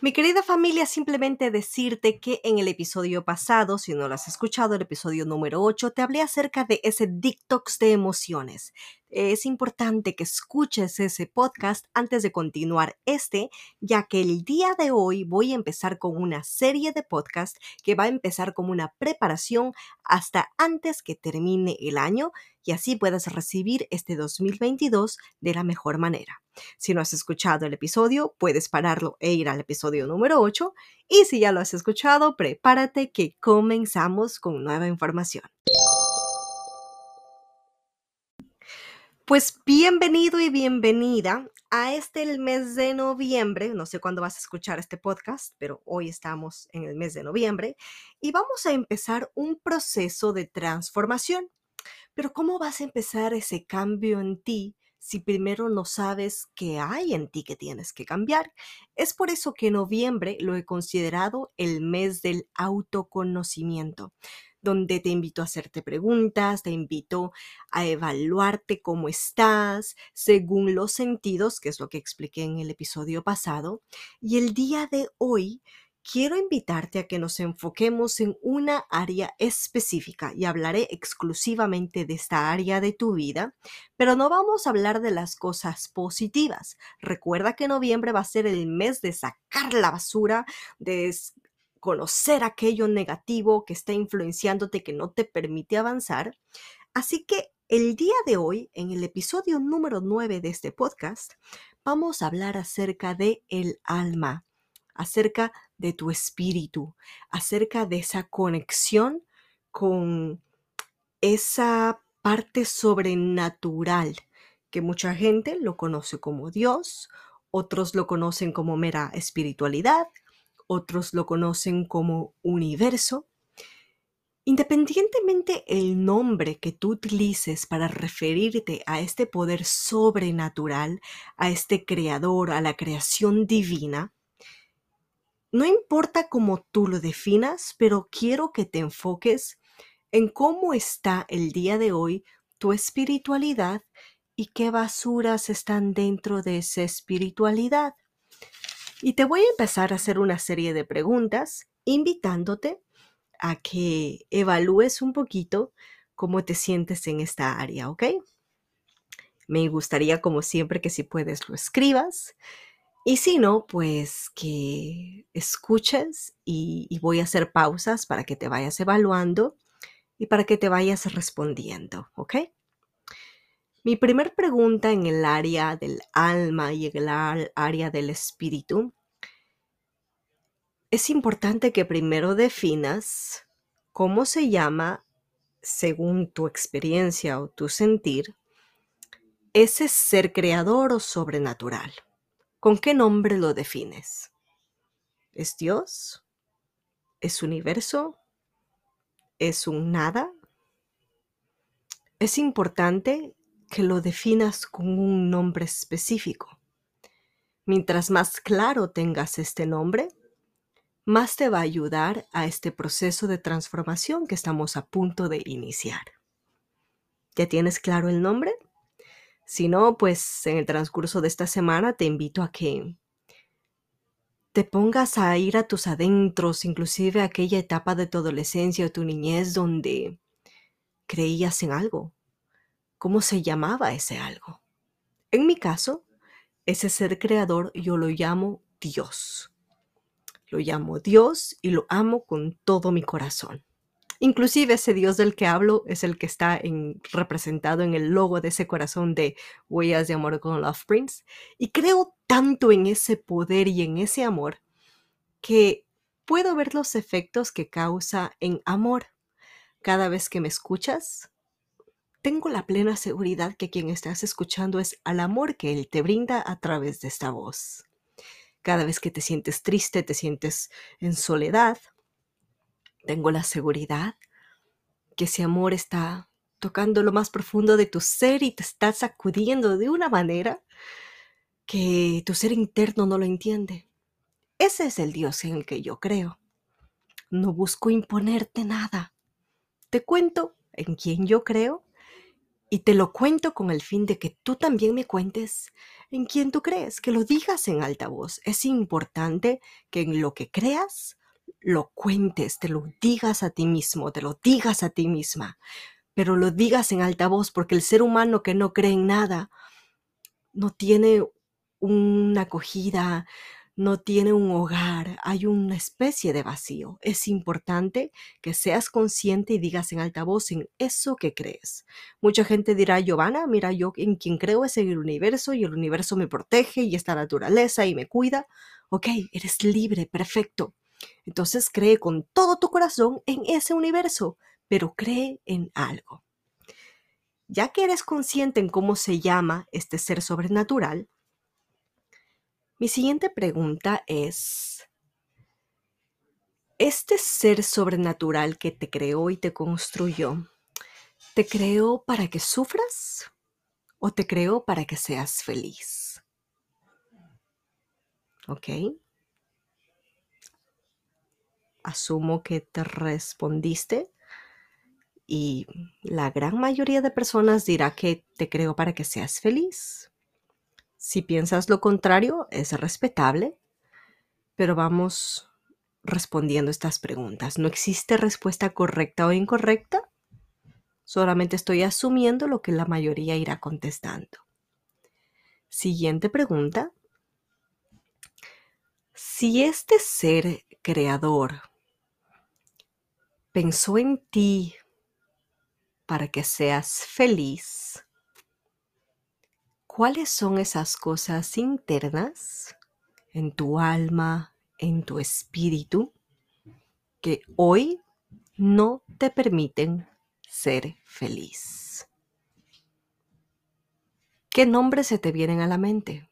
Mi querida familia, simplemente decirte que en el episodio pasado, si no lo has escuchado, el episodio número 8, te hablé acerca de ese detox de emociones es importante que escuches ese podcast antes de continuar este, ya que el día de hoy voy a empezar con una serie de podcasts que va a empezar como una preparación hasta antes que termine el año y así puedas recibir este 2022 de la mejor manera. Si no has escuchado el episodio, puedes pararlo e ir al episodio número 8 y si ya lo has escuchado, prepárate que comenzamos con nueva información. Pues bienvenido y bienvenida a este el mes de noviembre. No sé cuándo vas a escuchar este podcast, pero hoy estamos en el mes de noviembre y vamos a empezar un proceso de transformación. Pero ¿cómo vas a empezar ese cambio en ti si primero no sabes qué hay en ti que tienes que cambiar? Es por eso que noviembre lo he considerado el mes del autoconocimiento donde te invito a hacerte preguntas, te invito a evaluarte cómo estás según los sentidos, que es lo que expliqué en el episodio pasado. Y el día de hoy quiero invitarte a que nos enfoquemos en una área específica y hablaré exclusivamente de esta área de tu vida, pero no vamos a hablar de las cosas positivas. Recuerda que noviembre va a ser el mes de sacar la basura, de conocer aquello negativo que está influenciándote, que no te permite avanzar. Así que el día de hoy, en el episodio número 9 de este podcast, vamos a hablar acerca de el alma, acerca de tu espíritu, acerca de esa conexión con esa parte sobrenatural que mucha gente lo conoce como Dios, otros lo conocen como mera espiritualidad, otros lo conocen como universo. Independientemente el nombre que tú utilices para referirte a este poder sobrenatural, a este creador, a la creación divina, no importa cómo tú lo definas, pero quiero que te enfoques en cómo está el día de hoy tu espiritualidad y qué basuras están dentro de esa espiritualidad. Y te voy a empezar a hacer una serie de preguntas invitándote a que evalúes un poquito cómo te sientes en esta área, ¿ok? Me gustaría, como siempre, que si puedes lo escribas. Y si no, pues que escuches y, voy a hacer pausas para que te vayas evaluando y para que te vayas respondiendo, ¿ok? Mi primer pregunta en el área del alma y en el área del espíritu, es importante que primero definas cómo se llama, según tu experiencia o tu sentir, ese ser creador o sobrenatural. ¿Con qué nombre lo defines? ¿Es Dios? ¿Es universo? ¿Es un nada? Es importante que lo definas con un nombre específico. Mientras más claro tengas este nombre, más te va a ayudar a este proceso de transformación que estamos a punto de iniciar. ¿Ya tienes claro el nombre? Si no, pues en el transcurso de esta semana te invito a que te pongas a ir a tus adentros, inclusive aquella etapa de tu adolescencia o tu niñez donde creías en algo, cómo se llamaba ese algo. En mi caso, ese ser creador yo lo llamo Dios. Lo llamo Dios y lo amo con todo mi corazón. Inclusive ese Dios del que hablo es el que está en, representado en el logo de ese corazón de Huellas de Amor con Love Prince. Y creo tanto en ese poder y en ese amor que puedo ver los efectos que causa en amor. Cada vez que me escuchas, tengo la plena seguridad que quien estás escuchando es al amor que Él te brinda a través de esta voz. Cada vez que te sientes triste, te sientes en soledad, tengo la seguridad que ese amor está tocando lo más profundo de tu ser y te está sacudiendo de una manera que tu ser interno no lo entiende. Ese es el Dios en el que yo creo. No busco imponerte nada. Te cuento en quién yo creo y te lo cuento con el fin de que tú también me cuentes en quién tú crees, que lo digas en alta voz. Es importante que en lo que creas lo cuentes, te lo digas a ti mismo, te lo digas a ti misma, pero lo digas en alta voz porque el ser humano que no cree en nada no tiene una acogida, no tiene un hogar, hay una especie de vacío. Es importante que seas consciente y digas en alta voz en eso que crees. Mucha gente dirá, Giovanna, mira, yo en quien creo es en el universo y el universo me protege y esta naturaleza y me cuida. Ok, eres libre, perfecto. Entonces cree con todo tu corazón en ese universo, pero cree en algo. Ya que eres consciente en cómo se llama este ser sobrenatural, mi siguiente pregunta es, ¿este ser sobrenatural que te creó y te construyó, te creó para que sufras o te creó para que seas feliz? ¿Ok? asumo que te respondiste y la gran mayoría de personas dirá que te creo para que seas feliz. Si piensas lo contrario, es respetable, pero vamos respondiendo estas preguntas. No existe respuesta correcta o incorrecta, solamente estoy asumiendo lo que la mayoría irá contestando. Siguiente pregunta. Si este ser creador pensó en ti para que seas feliz, ¿cuáles son esas cosas internas en tu alma, en tu espíritu, que hoy no te permiten ser feliz? ¿Qué nombres se te vienen a la mente?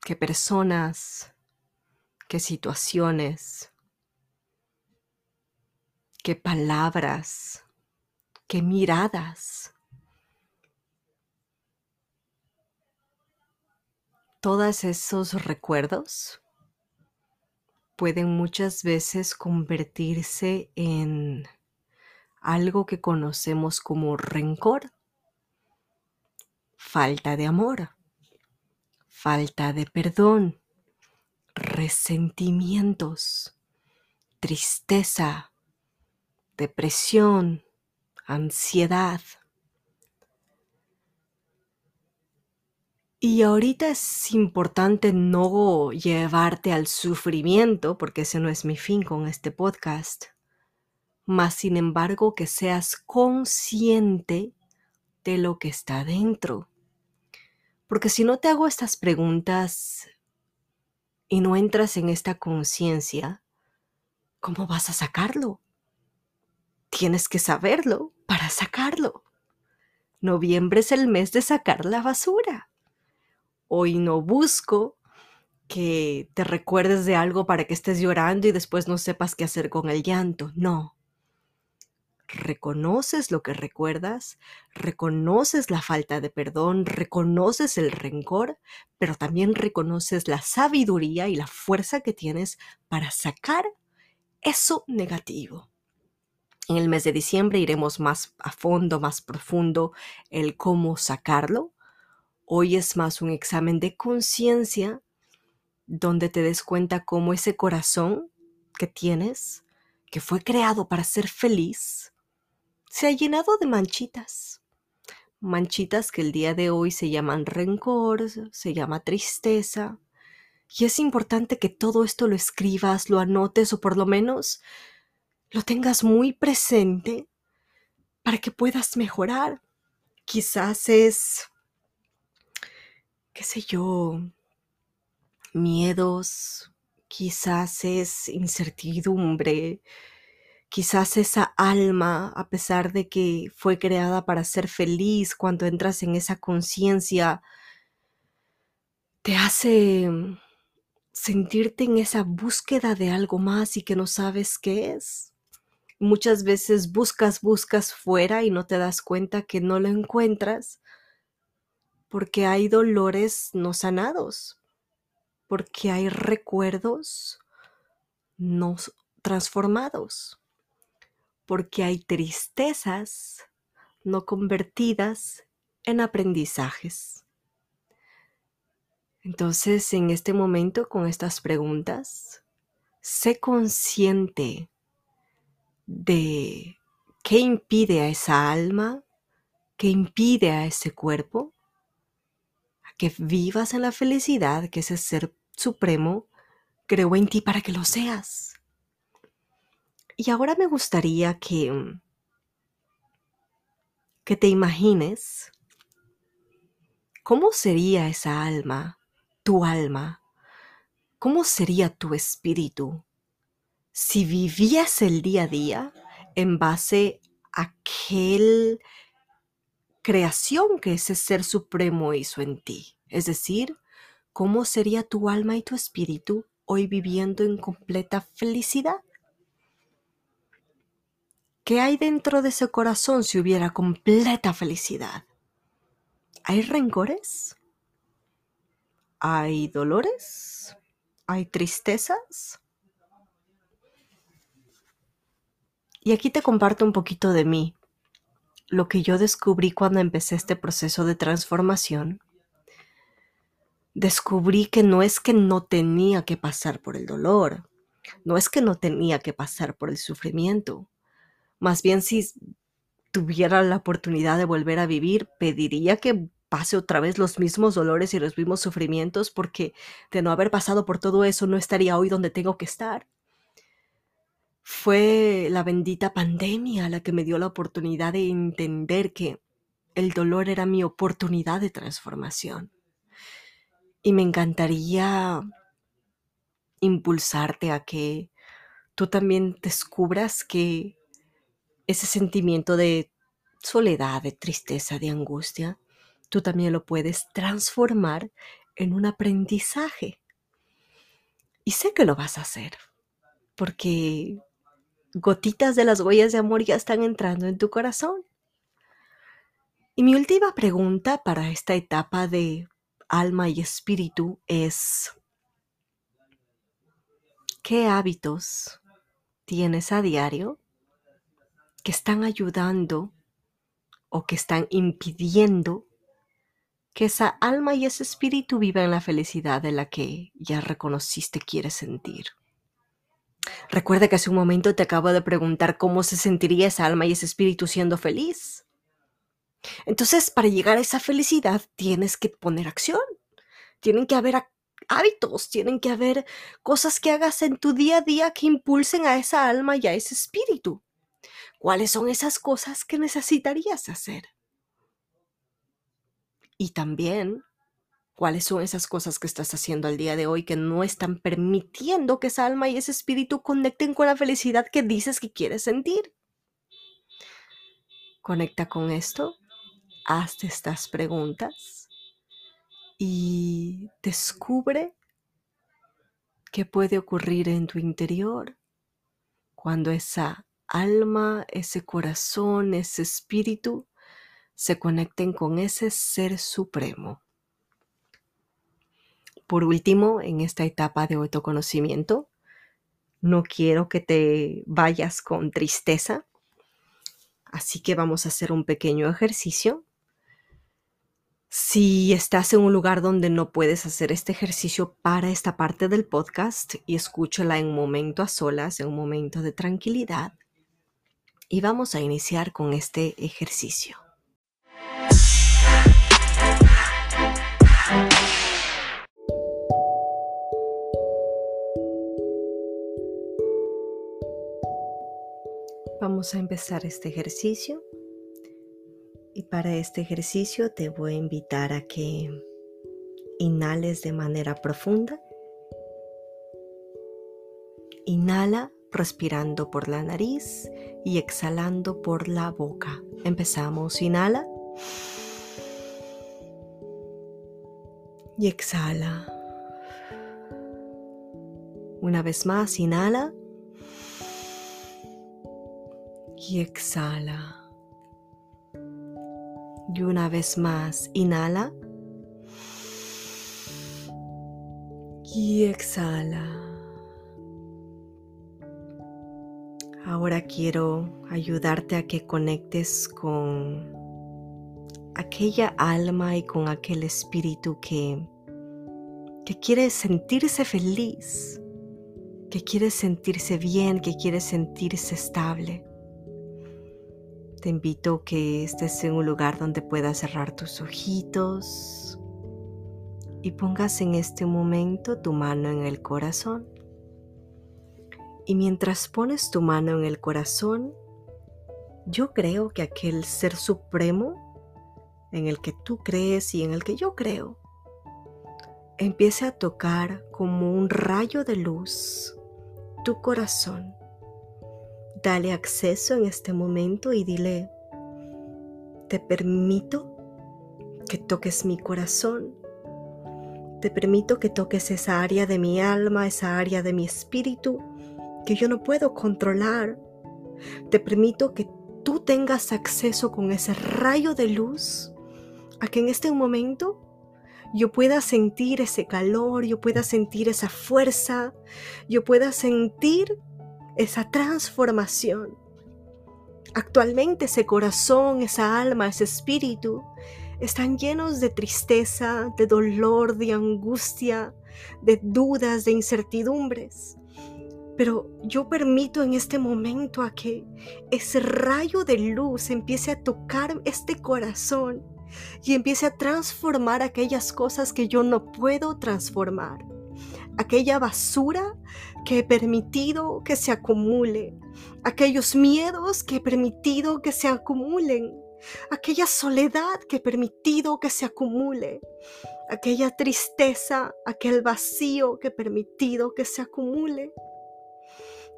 ¿Qué personas? ¿Qué situaciones? qué palabras, qué miradas. Todos esos recuerdos pueden muchas veces convertirse en algo que conocemos como rencor, falta de amor, falta de perdón, resentimientos, tristeza, depresión, ansiedad. Y ahorita es importante no llevarte al sufrimiento, porque ese no es mi fin con este podcast, más sin embargo que seas consciente de lo que está dentro. Porque si no te hago estas preguntas y no entras en esta conciencia, ¿cómo vas a sacarlo? Tienes que saberlo para sacarlo. Noviembre es el mes de sacar la basura. Hoy no busco que te recuerdes de algo para que estés llorando y después no sepas qué hacer con el llanto. No. Reconoces lo que recuerdas, reconoces la falta de perdón, reconoces el rencor, pero también reconoces la sabiduría y la fuerza que tienes para sacar eso negativo. En el mes de diciembre iremos más a fondo, más profundo, el cómo sacarlo. Hoy es más un examen de conciencia donde te des cuenta cómo ese corazón que tienes, que fue creado para ser feliz, se ha llenado de manchitas. Manchitas que el día de hoy se llaman rencor, se llama tristeza, Y es importante que todo esto lo escribas, lo anotes o por lo menos lo tengas muy presente para que puedas mejorar. Quizás es, qué sé yo, miedos, quizás es incertidumbre, quizás esa alma, a pesar de que fue creada para ser feliz, cuando entras en esa conciencia, te hace sentirte en esa búsqueda de algo más y que no sabes qué es. Muchas veces buscas, buscas fuera y no te das cuenta que no lo encuentras porque hay dolores no sanados, porque hay recuerdos no transformados, porque hay tristezas no convertidas en aprendizajes. Entonces, en este momento, con estas preguntas, sé consciente de qué impide a esa alma, qué impide a ese cuerpo, que vivas en la felicidad que ese ser supremo creó en ti para que lo seas. Y ahora me gustaría que, que te imagines cómo sería esa alma, tu alma, cómo sería tu espíritu si vivías el día a día en base a aquel creación que ese ser supremo hizo en ti. Es decir, ¿cómo sería tu alma y tu espíritu hoy viviendo en completa felicidad? ¿Qué hay dentro de ese corazón si hubiera completa felicidad? ¿Hay rencores? ¿Hay dolores? ¿Hay tristezas? Y aquí te comparto un poquito de mí, lo que yo descubrí cuando empecé este proceso de transformación. Descubrí que no es que no tenía que pasar por el dolor, no es que no tenía que pasar por el sufrimiento. Más bien si tuviera la oportunidad de volver a vivir, pediría que pase otra vez los mismos dolores y los mismos sufrimientos porque de no haber pasado por todo eso no estaría hoy donde tengo que estar. Fue la bendita pandemia la que me dio la oportunidad de entender que el dolor era mi oportunidad de transformación. Y me encantaría impulsarte a que tú también descubras que ese sentimiento de soledad, de tristeza, de angustia, tú también lo puedes transformar en un aprendizaje. Y sé que lo vas a hacer, porque gotitas de las huellas de amor ya están entrando en tu corazón. Y mi última pregunta para esta etapa de alma y espíritu es, ¿qué hábitos tienes a diario que están ayudando o que están impidiendo que esa alma y ese espíritu vivan la felicidad de la que ya reconociste quieres sentir? Recuerda que hace un momento te acabo de preguntar cómo se sentiría esa alma y ese espíritu siendo feliz. Entonces, para llegar a esa felicidad tienes que poner acción. Tienen que haber hábitos, tienen que haber cosas que hagas en tu día a día que impulsen a esa alma y a ese espíritu. ¿Cuáles son esas cosas que necesitarías hacer? Y también cuáles son esas cosas que estás haciendo al día de hoy que no están permitiendo que esa alma y ese espíritu conecten con la felicidad que dices que quieres sentir. Conecta con esto, hazte estas preguntas y descubre qué puede ocurrir en tu interior cuando esa alma, ese corazón, ese espíritu se conecten con ese ser supremo. Por último, en esta etapa de autoconocimiento, no quiero que te vayas con tristeza, así que vamos a hacer un pequeño ejercicio. Si estás en un lugar donde no puedes hacer este ejercicio para esta parte del podcast y escúchala en un momento a solas, en un momento de tranquilidad, y vamos a iniciar con este ejercicio. Vamos a empezar este ejercicio y para este ejercicio te voy a invitar a que inhales de manera profunda. Inhala respirando por la nariz y exhalando por la boca. Empezamos, inhala. Y exhala. Una vez más, inhala. Y exhala. Y una vez más, inhala. Y exhala. Ahora quiero ayudarte a que conectes con aquella alma y con aquel espíritu que, que quiere sentirse feliz, que quiere sentirse bien, que quiere sentirse estable. Te invito a que estés en un lugar donde puedas cerrar tus ojitos y pongas en este momento tu mano en el corazón. Y mientras pones tu mano en el corazón, yo creo que aquel ser supremo en el que tú crees y en el que yo creo, empiece a tocar como un rayo de luz tu corazón. Dale acceso en este momento y dile, te permito que toques mi corazón. Te permito que toques esa área de mi alma, esa área de mi espíritu que yo no puedo controlar. Te permito que tú tengas acceso con ese rayo de luz a que en este momento yo pueda sentir ese calor, yo pueda sentir esa fuerza, yo pueda sentir esa transformación. Actualmente ese corazón, esa alma, ese espíritu están llenos de tristeza, de dolor, de angustia, de dudas, de incertidumbres. Pero yo permito en este momento a que ese rayo de luz empiece a tocar este corazón y empiece a transformar aquellas cosas que yo no puedo transformar. Aquella basura que he permitido que se acumule. Aquellos miedos que he permitido que se acumulen. Aquella soledad que he permitido que se acumule. Aquella tristeza, aquel vacío que he permitido que se acumule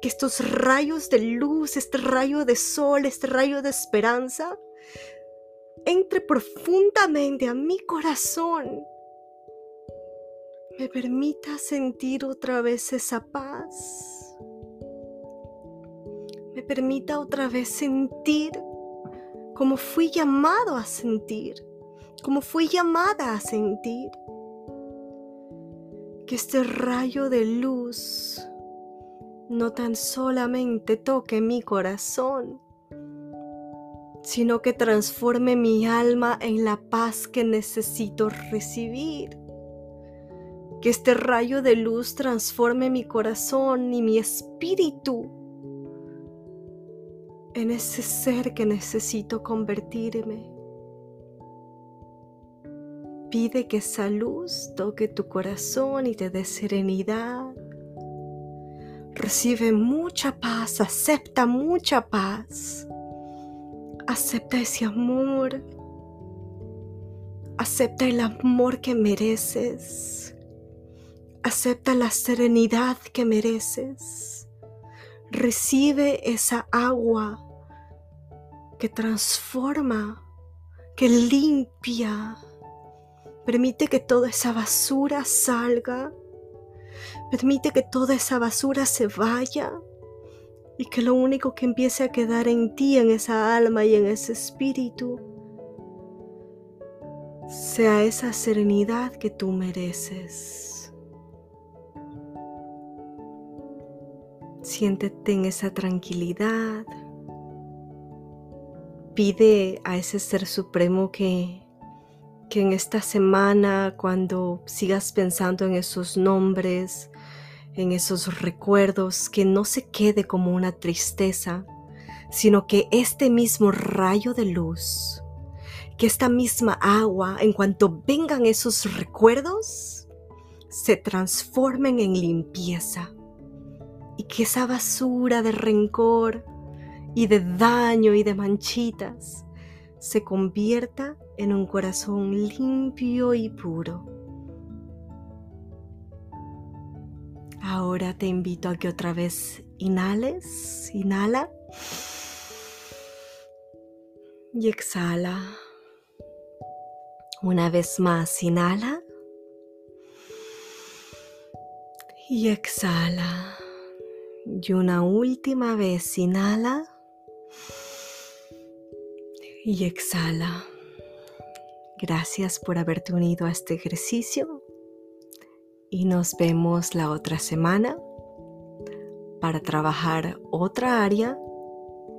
que estos rayos de luz, este rayo de sol, este rayo de esperanza, entre profundamente a mi corazón, me permita sentir otra vez esa paz, me permita otra vez sentir como fui llamado a sentir, como fui llamada a sentir, que este rayo de luz no tan solamente toque mi corazón, sino que transforme mi alma en la paz que necesito recibir. Que este rayo de luz transforme mi corazón y mi espíritu en ese ser que necesito convertirme. Pide que esa luz toque tu corazón y te dé serenidad, Recibe mucha paz, acepta mucha paz. Acepta ese amor. Acepta el amor que mereces. Acepta la serenidad que mereces. Recibe esa agua que transforma, que limpia. Permite que toda esa basura salga Permite que toda esa basura se vaya y que lo único que empiece a quedar en ti, en esa alma y en ese espíritu, sea esa serenidad que tú mereces. Siéntete en esa tranquilidad. Pide a ese ser supremo que que en esta semana, cuando sigas pensando en esos nombres, en esos recuerdos, que no se quede como una tristeza, sino que este mismo rayo de luz, que esta misma agua, en cuanto vengan esos recuerdos, se transformen en limpieza y que esa basura de rencor, y de daño y de manchitas se convierta en un corazón limpio y puro. Ahora te invito a que otra vez inhales, inhala y exhala. Una vez más, inhala y exhala. Y una última vez, inhala y exhala. Gracias por haberte unido a este ejercicio y nos vemos la otra semana para trabajar otra área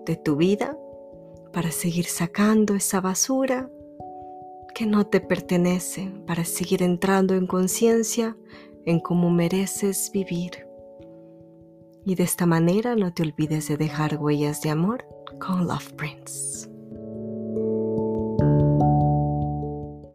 de tu vida, para seguir sacando esa basura que no te pertenece, para seguir entrando en conciencia en cómo mereces vivir. Y de esta manera no te olvides de dejar huellas de amor con Love Prince.